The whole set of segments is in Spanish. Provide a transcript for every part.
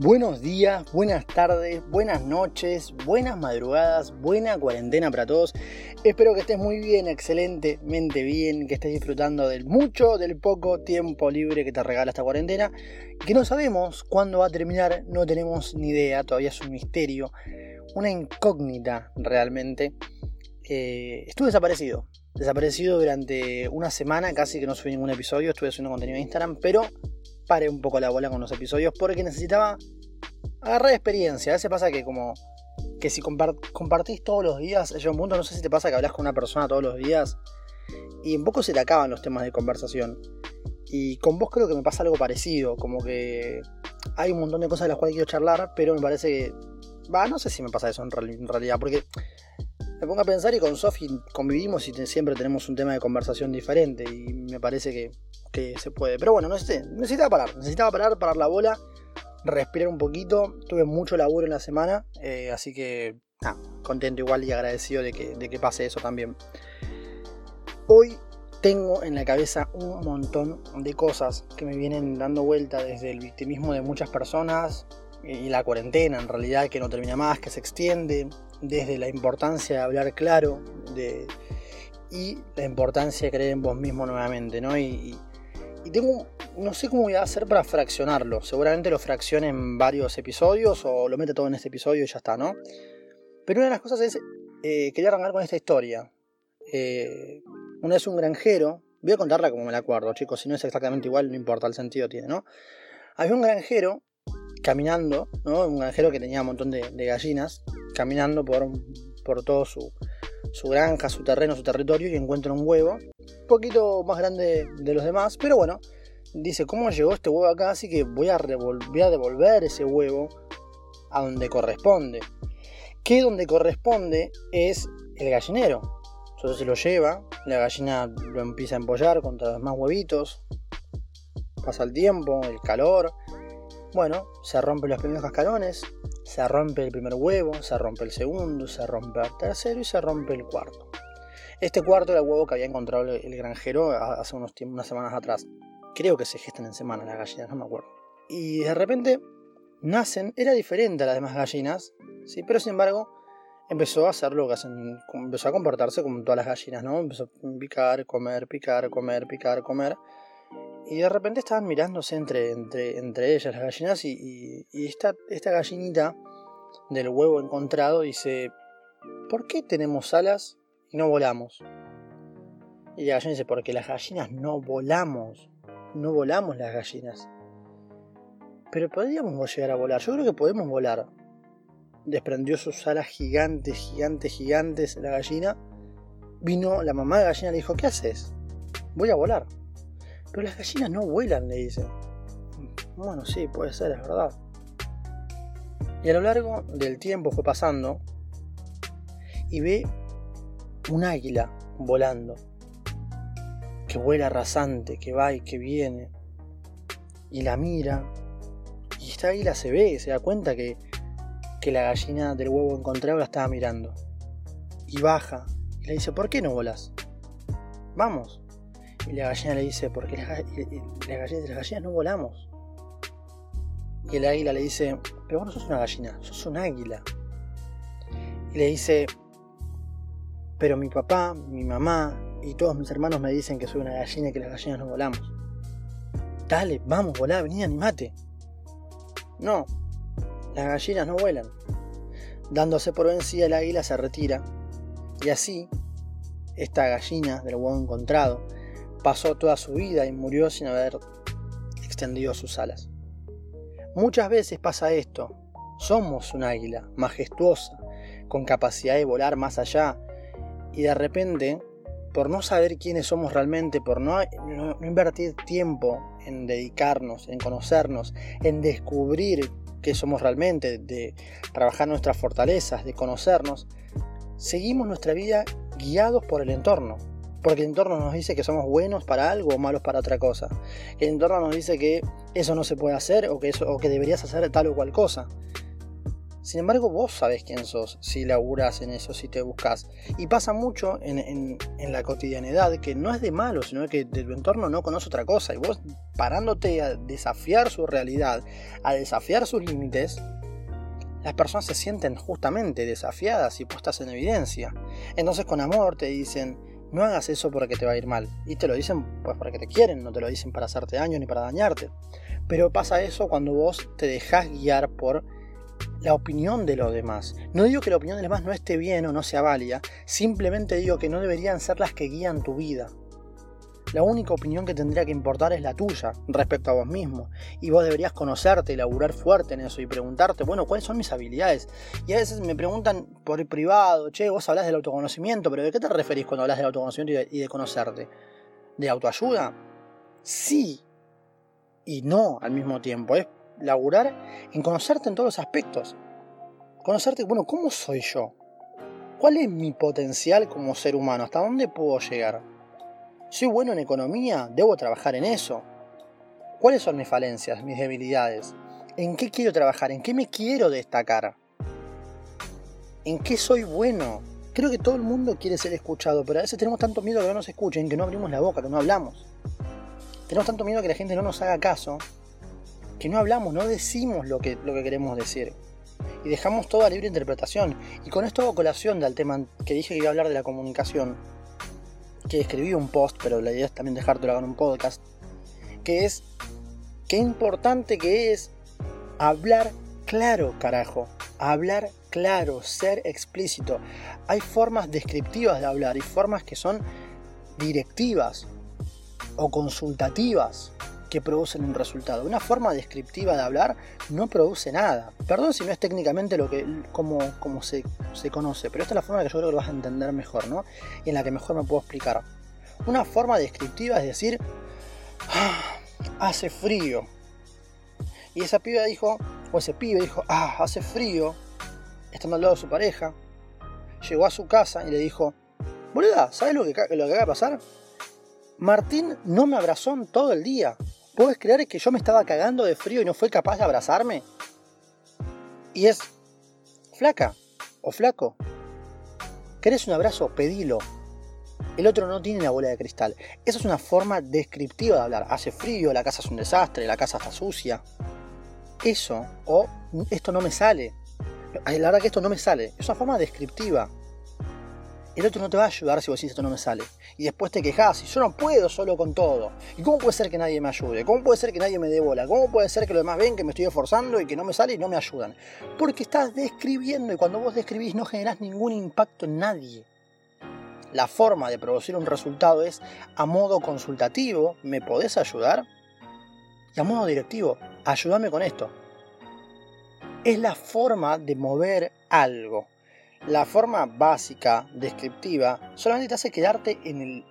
Buenos días, buenas tardes, buenas noches, buenas madrugadas, buena cuarentena para todos. Espero que estés muy bien, excelentemente bien, que estés disfrutando del mucho, del poco tiempo libre que te regala esta cuarentena, que no sabemos cuándo va a terminar, no tenemos ni idea, todavía es un misterio, una incógnita realmente. Eh, estuve desaparecido, desaparecido durante una semana, casi que no subí ningún episodio, estuve haciendo contenido en Instagram, pero paré un poco la bola con los episodios porque necesitaba agarrar experiencia. A veces pasa que como que si compartís todos los días, yo un punto, no sé si te pasa que hablas con una persona todos los días y un poco se te acaban los temas de conversación. Y con vos creo que me pasa algo parecido, como que hay un montón de cosas de las cuales quiero charlar, pero me parece que... Va, no sé si me pasa eso en realidad, porque me pongo a pensar y con Sofi convivimos y siempre tenemos un tema de conversación diferente y me parece que, se puede. Pero bueno, no sé, necesitaba parar, necesitaba parar, parar la bola, respirar un poquito. Tuve mucho laburo en la semana, eh, así que contento igual y agradecido de que, de que pase eso también. Hoy tengo en la cabeza un montón de cosas que me vienen dando vuelta desde el victimismo de muchas personas y la cuarentena en realidad que no termina más, que se extiende, desde la importancia de hablar claro de, y la importancia de creer en vos mismo nuevamente, ¿no? Y, tengo, no sé cómo voy a hacer para fraccionarlo, seguramente lo fraccione en varios episodios o lo mete todo en este episodio y ya está, ¿no? Pero una de las cosas es, eh, quería arrancar con esta historia. Eh, una vez un granjero, voy a contarla como me la acuerdo, chicos, si no es exactamente igual, no importa, el sentido tiene, ¿no? Había un granjero caminando, ¿no? Un granjero que tenía un montón de, gallinas, caminando por, por todo su, granja, su terreno, su territorio y encuentra un huevo, un poquito más grande de los demás, pero bueno, dice, ¿cómo llegó este huevo acá? Así que voy a, voy a devolver ese huevo a donde corresponde. Que donde corresponde es el gallinero. Entonces se lo lleva, la gallina lo empieza a empollar contra los más huevitos, pasa el tiempo, el calor, bueno, se rompen los primeros cascarones, se rompe el primer huevo, se rompe el segundo, se rompe el tercero y se rompe el cuarto. Este cuarto era el huevo que había encontrado el granjero hace unos unas semanas atrás. Creo que se gestan en semanas las gallinas, no me acuerdo. Y de repente nacen, era diferente a las demás gallinas, ¿sí? pero sin embargo empezó a hacer lo empezó a comportarse como todas las gallinas, ¿no? Empezó a picar, comer, picar, comer, picar, comer y de repente estaban mirándose entre, entre, entre ellas las gallinas y, esta, esta gallinita del huevo encontrado dice, ¿por qué tenemos alas y no volamos? Y la gallina dice, porque las gallinas no volamos, no volamos las gallinas. Pero podríamos llegar a volar, yo creo que podemos volar. Desprendió sus alas gigantes, gigantes, gigantes la gallina. Vino la mamá de la gallina y le dijo, ¿qué haces? Voy a volar. Pero las gallinas no vuelan, le dice. Bueno, sí, puede ser, es verdad. Y a lo largo del tiempo fue pasando y ve un águila volando, que vuela rasante, que va y que viene, y la mira, y esta águila se ve, se da cuenta que, que la gallina del huevo encontrado la estaba mirando, y baja, y le dice, ¿por qué no volas? Vamos. Y la gallina le dice, porque las, gallinas, las gallinas no volamos. Y el águila le dice, pero vos no sos una gallina, sos un águila. Y le dice, pero mi papá, mi mamá y todos mis hermanos me dicen que soy una gallina y que las gallinas no volamos. Dale, vamos, volá, vení, animate. No, las gallinas no vuelan. Dándose por vencida, el águila se retira. Y así, esta gallina del huevo encontrado pasó toda su vida y murió sin haber extendido sus alas. Muchas veces pasa esto. Somos un águila majestuosa, con capacidad de volar más allá, y de repente, por no saber quiénes somos realmente, por no, invertir tiempo en dedicarnos, en conocernos, en descubrir qué somos realmente, de trabajar nuestras fortalezas, de conocernos, seguimos nuestra vida guiados por el entorno, porque el entorno nos dice que somos buenos para algo o malos para otra cosa. El entorno nos dice que eso no se puede hacer o que, eso, o que deberías hacer tal o cual cosa. Sin embargo, vos sabés quién sos si laburas en eso, si te buscas. Y pasa mucho en, la cotidianidad que no es de malo, sino que de tu entorno no conoce otra cosa. Y vos parándote a desafiar su realidad, a desafiar sus límites, las personas se sienten justamente desafiadas y puestas en evidencia. Entonces con amor te dicen, no hagas eso porque te va a ir mal. Y te lo dicen pues porque te quieren, no te lo dicen para hacerte daño ni para dañarte. Pero pasa eso cuando vos te dejas guiar por la opinión de los demás. No digo que la opinión de los demás no esté bien o no sea válida, simplemente digo que no deberían ser las que guían tu vida. La única opinión que tendría que importar es la tuya respecto a vos mismo. Y vos deberías conocerte y laburar fuerte en eso y preguntarte, bueno, ¿cuáles son mis habilidades? Y a veces me preguntan por el privado, che, vos hablas del autoconocimiento, pero ¿de qué te referís cuando hablas del autoconocimiento y de, conocerte? ¿De autoayuda? Sí y no al mismo tiempo. Es laburar en conocerte en todos los aspectos. Conocerte, bueno, ¿cómo soy yo? ¿Cuál es mi potencial como ser humano? ¿Hasta dónde puedo llegar? ¿Soy bueno en economía? ¿Debo trabajar en eso? ¿Cuáles son mis falencias, mis debilidades? ¿En qué quiero trabajar? ¿En qué me quiero destacar? ¿En qué soy bueno? Creo que todo el mundo quiere ser escuchado, pero a veces tenemos tanto miedo que no nos escuchen, que no abrimos la boca, que no hablamos. Tenemos tanto miedo que la gente no nos haga caso, que no hablamos, no decimos lo que, lo que queremos decir. Y dejamos toda libre interpretación. Y con esto hago colación del tema que dije que iba a hablar de la comunicación que escribí un post, pero la idea es también dejártelo en un podcast, que es qué importante que es hablar claro, carajo. Hablar claro, ser explícito. Hay formas descriptivas de hablar y formas que son directivas o consultativas que producen un resultado. Una forma descriptiva de hablar no produce nada. Perdón si no es técnicamente lo que como, como se, se, conoce, pero esta es la forma que yo creo que vas a entender mejor, ¿no? Y en la que mejor me puedo explicar. Una forma descriptiva es decir, ah, hace frío. Y esa piba dijo, o ese pibe dijo, ah, hace frío, estando al lado de su pareja. Llegó a su casa y le dijo, boluda, ¿sabes lo que, lo que acaba de pasar? Martín no me abrazó en todo el día. ¿Puedes creer que yo me estaba cagando de frío y no fue capaz de abrazarme? Y es, flaca o flaco, ¿querés un abrazo? Pedilo. El otro no tiene la bola de cristal. Esa es una forma descriptiva de hablar. Hace frío, la casa es un desastre, la casa está sucia. Eso, o esto no me sale. La verdad que esto no me sale. Es una forma descriptiva el otro no te va a ayudar si vos decís esto no me sale. Y después te quejas y yo no puedo solo con todo. ¿Y cómo puede ser que nadie me ayude? ¿Cómo puede ser que nadie me dé bola? ¿Cómo puede ser que los demás ven que me estoy esforzando y que no me sale y no me ayudan? Porque estás describiendo y cuando vos describís no generás ningún impacto en nadie. La forma de producir un resultado es a modo consultativo, ¿me podés ayudar? Y a modo directivo, ayúdame con esto. Es la forma de mover algo. La forma básica, descriptiva, solamente te hace quedarte en, el,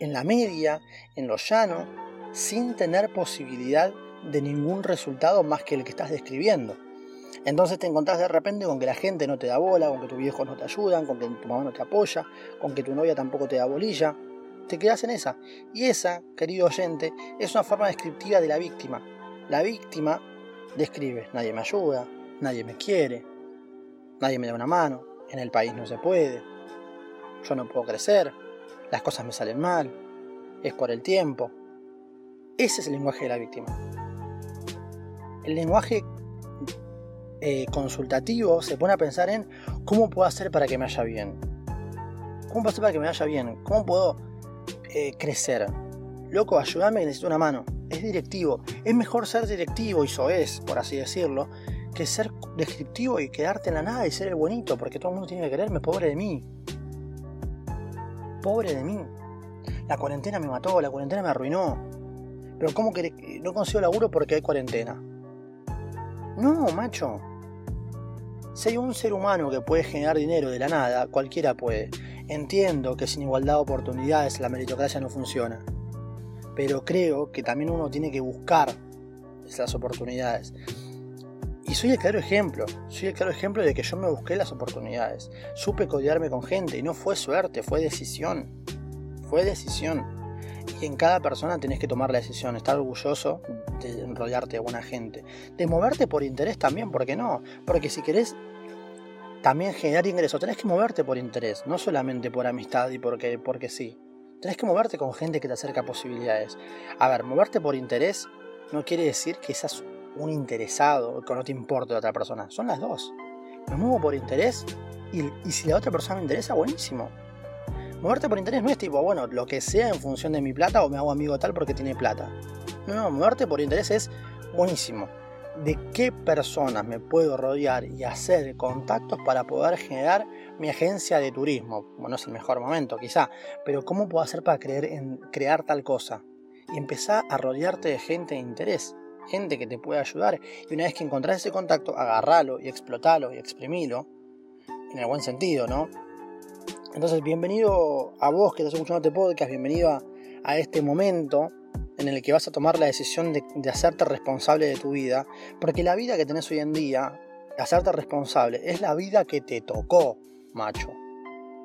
en la media, en lo llano, sin tener posibilidad de ningún resultado más que el que estás describiendo. Entonces te encontrás de repente con que la gente no te da bola, con que tus viejos no te ayudan, con que tu mamá no te apoya, con que tu novia tampoco te da bolilla. Te quedas en esa. Y esa, querido oyente, es una forma descriptiva de la víctima. La víctima describe, nadie me ayuda, nadie me quiere, nadie me da una mano, en el país no se puede, yo no puedo crecer, las cosas me salen mal, es por el tiempo. Ese es el lenguaje de la víctima. El lenguaje eh, consultativo se pone a pensar en cómo puedo hacer para que me vaya bien. ¿Cómo puedo hacer para que me vaya bien? ¿Cómo puedo eh, crecer? Loco, ayúdame que necesito una mano. Es directivo. Es mejor ser directivo, y eso es, por así decirlo, que ser descriptivo y quedarte en la nada y ser el bonito, porque todo el mundo tiene que quererme, pobre de mí. Pobre de mí. La cuarentena me mató, la cuarentena me arruinó. Pero ¿cómo que no consigo laburo porque hay cuarentena? No, macho. Si hay un ser humano que puede generar dinero de la nada, cualquiera puede. Entiendo que sin igualdad de oportunidades la meritocracia no funciona. Pero creo que también uno tiene que buscar esas oportunidades. Y soy el claro ejemplo, soy el claro ejemplo de que yo me busqué las oportunidades, supe codearme con gente y no fue suerte, fue decisión, fue decisión. Y en cada persona tenés que tomar la decisión, estar orgulloso de rodearte de buena gente. De moverte por interés también, ¿por qué no? Porque si querés también generar ingresos, tenés que moverte por interés, no solamente por amistad y porque, porque sí. Tenés que moverte con gente que te acerca posibilidades. A ver, moverte por interés no quiere decir que seas un interesado, que no te importe la otra persona. Son las dos. Me muevo por interés y, y si la otra persona me interesa, buenísimo. Moverte por interés no es tipo, bueno, lo que sea en función de mi plata o me hago amigo tal porque tiene plata. No, no, moverte por interés es buenísimo. ¿De qué personas me puedo rodear y hacer contactos para poder generar mi agencia de turismo? Bueno, es el mejor momento quizá, pero ¿cómo puedo hacer para creer en crear tal cosa? Y empezar a rodearte de gente de interés, gente que te pueda ayudar. Y una vez que encontrás ese contacto, agarralo y explotalo y exprimilo, en el buen sentido, ¿no? Entonces, bienvenido a vos que estás escuchando este podcast, bienvenido a, este momento en el que vas a tomar la decisión de, hacerte responsable de tu vida, porque la vida que tenés hoy en día, hacerte responsable, es la vida que te tocó, macho.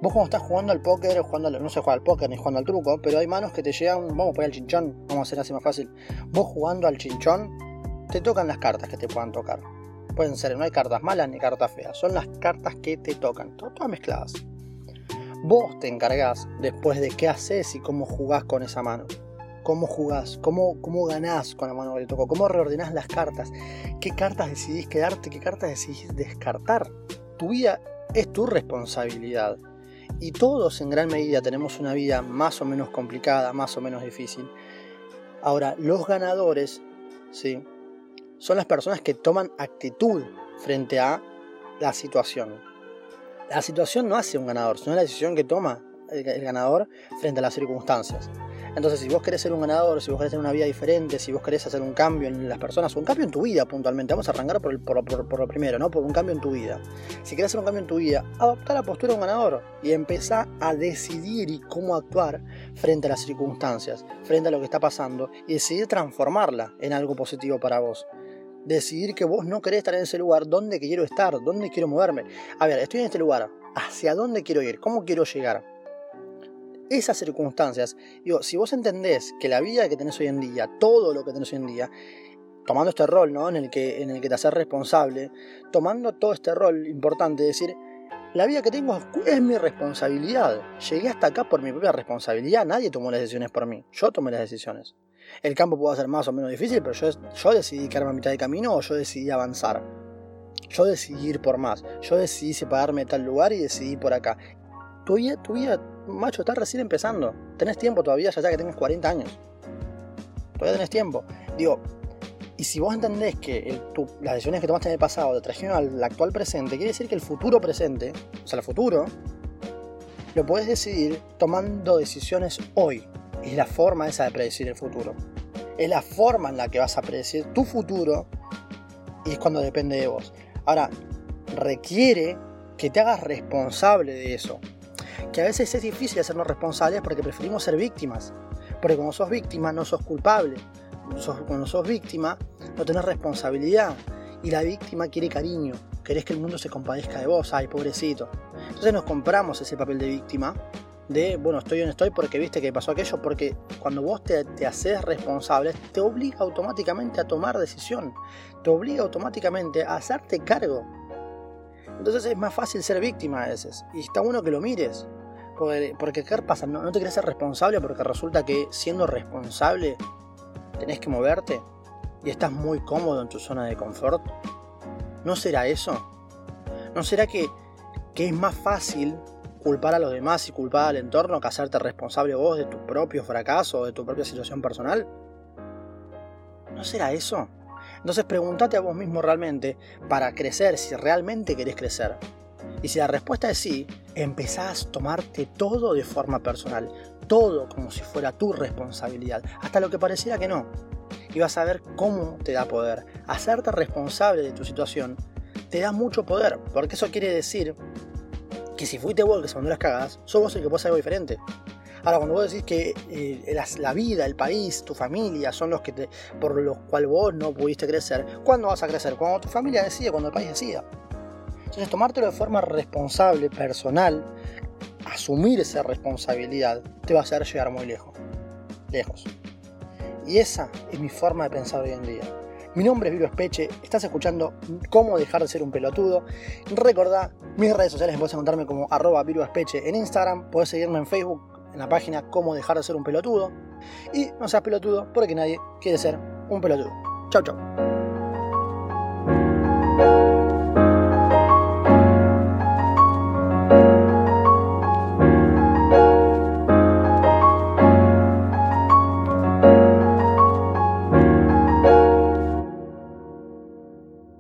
Vos cuando estás jugando al póker, jugando no se juega al póker ni jugando al truco, pero hay manos que te llegan, vamos a poner al chinchón, vamos a hacer así más fácil. Vos jugando al chinchón, te tocan las cartas que te puedan tocar. Pueden ser, no hay cartas malas ni cartas feas, son las cartas que te tocan, todas mezcladas. Vos te encargás después de qué haces y cómo jugás con esa mano. Cómo jugás, cómo, cómo ganás con la mano que te tocó, cómo reordenás las cartas, qué cartas decidís quedarte, qué cartas decidís descartar. Tu vida es tu responsabilidad. Y todos en gran medida tenemos una vida más o menos complicada, más o menos difícil. Ahora, los ganadores, ¿sí? Son las personas que toman actitud frente a la situación la situación no hace un ganador, sino la decisión que toma el, ganador frente a las circunstancias. Entonces, si vos querés ser un ganador, si vos querés tener una vida diferente, si vos querés hacer un cambio en las personas, o un cambio en tu vida puntualmente, vamos a arrancar por, lo primero, ¿no? Por un cambio en tu vida. Si querés hacer un cambio en tu vida, adopta la postura de un ganador y empezá a decidir y cómo actuar frente a las circunstancias, frente a lo que está pasando y decidir transformarla en algo positivo para vos decidir que vos no querés estar en ese lugar, dónde quiero estar, dónde quiero moverme. A ver, estoy en este lugar, ¿hacia dónde quiero ir? ¿Cómo quiero llegar? Esas circunstancias, digo, si vos entendés que la vida que tenés hoy en día, todo lo que tenés hoy en día, tomando este rol, ¿no? En el que, en el que te haces responsable, tomando todo este rol importante, de decir, la vida que tengo es mi responsabilidad. Llegué hasta acá por mi propia responsabilidad, nadie tomó las decisiones por mí, yo tomé las decisiones. El campo puede ser más o menos difícil, pero yo, yo decidí quedarme a mitad de camino o yo decidí avanzar. Yo decidí ir por más. Yo decidí separarme de tal lugar y decidí por acá. Tu vida, tu vida, macho, está recién empezando. Tenés tiempo todavía, ya que tengas 40 años. Todavía tenés tiempo. Digo, y si vos entendés que las decisiones que tomaste en el pasado te trajeron al actual presente, quiere decir que el futuro presente, o sea, el futuro, lo puedes decidir tomando decisiones hoy es la forma esa de predecir el futuro. Es la forma en la que vas a predecir tu futuro y es cuando depende de vos. Ahora, requiere que te hagas responsable de eso. Que a veces es difícil hacernos responsables porque preferimos ser víctimas. Porque cuando sos víctima no sos culpable. Cuando sos víctima no tenés responsabilidad. Y la víctima quiere cariño. Querés que el mundo se compadezca de vos. Ay, pobrecito. Entonces nos compramos ese papel de víctima de, bueno, estoy donde estoy porque viste que pasó aquello, porque cuando vos te, te haces responsable, te obliga automáticamente a tomar decisión, te obliga automáticamente a hacerte cargo. Entonces es más fácil ser víctima a veces, y está bueno que lo mires, porque, ¿qué pasa? No, te querés ser responsable porque resulta que siendo responsable tenés que moverte y estás muy cómodo en tu zona de confort. ¿No será eso? ¿No será que, que es más fácil culpar a los demás y culpar al entorno que hacerte responsable vos de tu propio fracaso o de tu propia situación personal? ¿No será eso? Entonces pregúntate a vos mismo realmente para crecer si realmente querés crecer. Y si la respuesta es sí, empezás a tomarte todo de forma personal, todo como si fuera tu responsabilidad, hasta lo que pareciera que no. Y vas a ver cómo te da poder. Hacerte responsable de tu situación te da mucho poder, porque eso quiere decir que si fuiste vos que se mandó las cagadas, sos vos el que puede hacer algo diferente. Ahora, cuando vos decís que eh, la, vida, el país, tu familia son los que te, por los cuales vos no pudiste crecer, ¿cuándo vas a crecer? Cuando tu familia decida, cuando el país decida. Entonces, tomártelo de forma responsable, personal, asumir esa responsabilidad, te va a hacer llegar muy lejos. lejos. Y esa es mi forma de pensar hoy en día. Mi nombre es Viro Espeche, estás escuchando Cómo dejar de ser un pelotudo. Recordá, mis redes sociales puedes encontrarme como arroba Viro Espeche en Instagram, puedes seguirme en Facebook en la página Cómo dejar de ser un pelotudo. Y no seas pelotudo porque nadie quiere ser un pelotudo. Chau chau.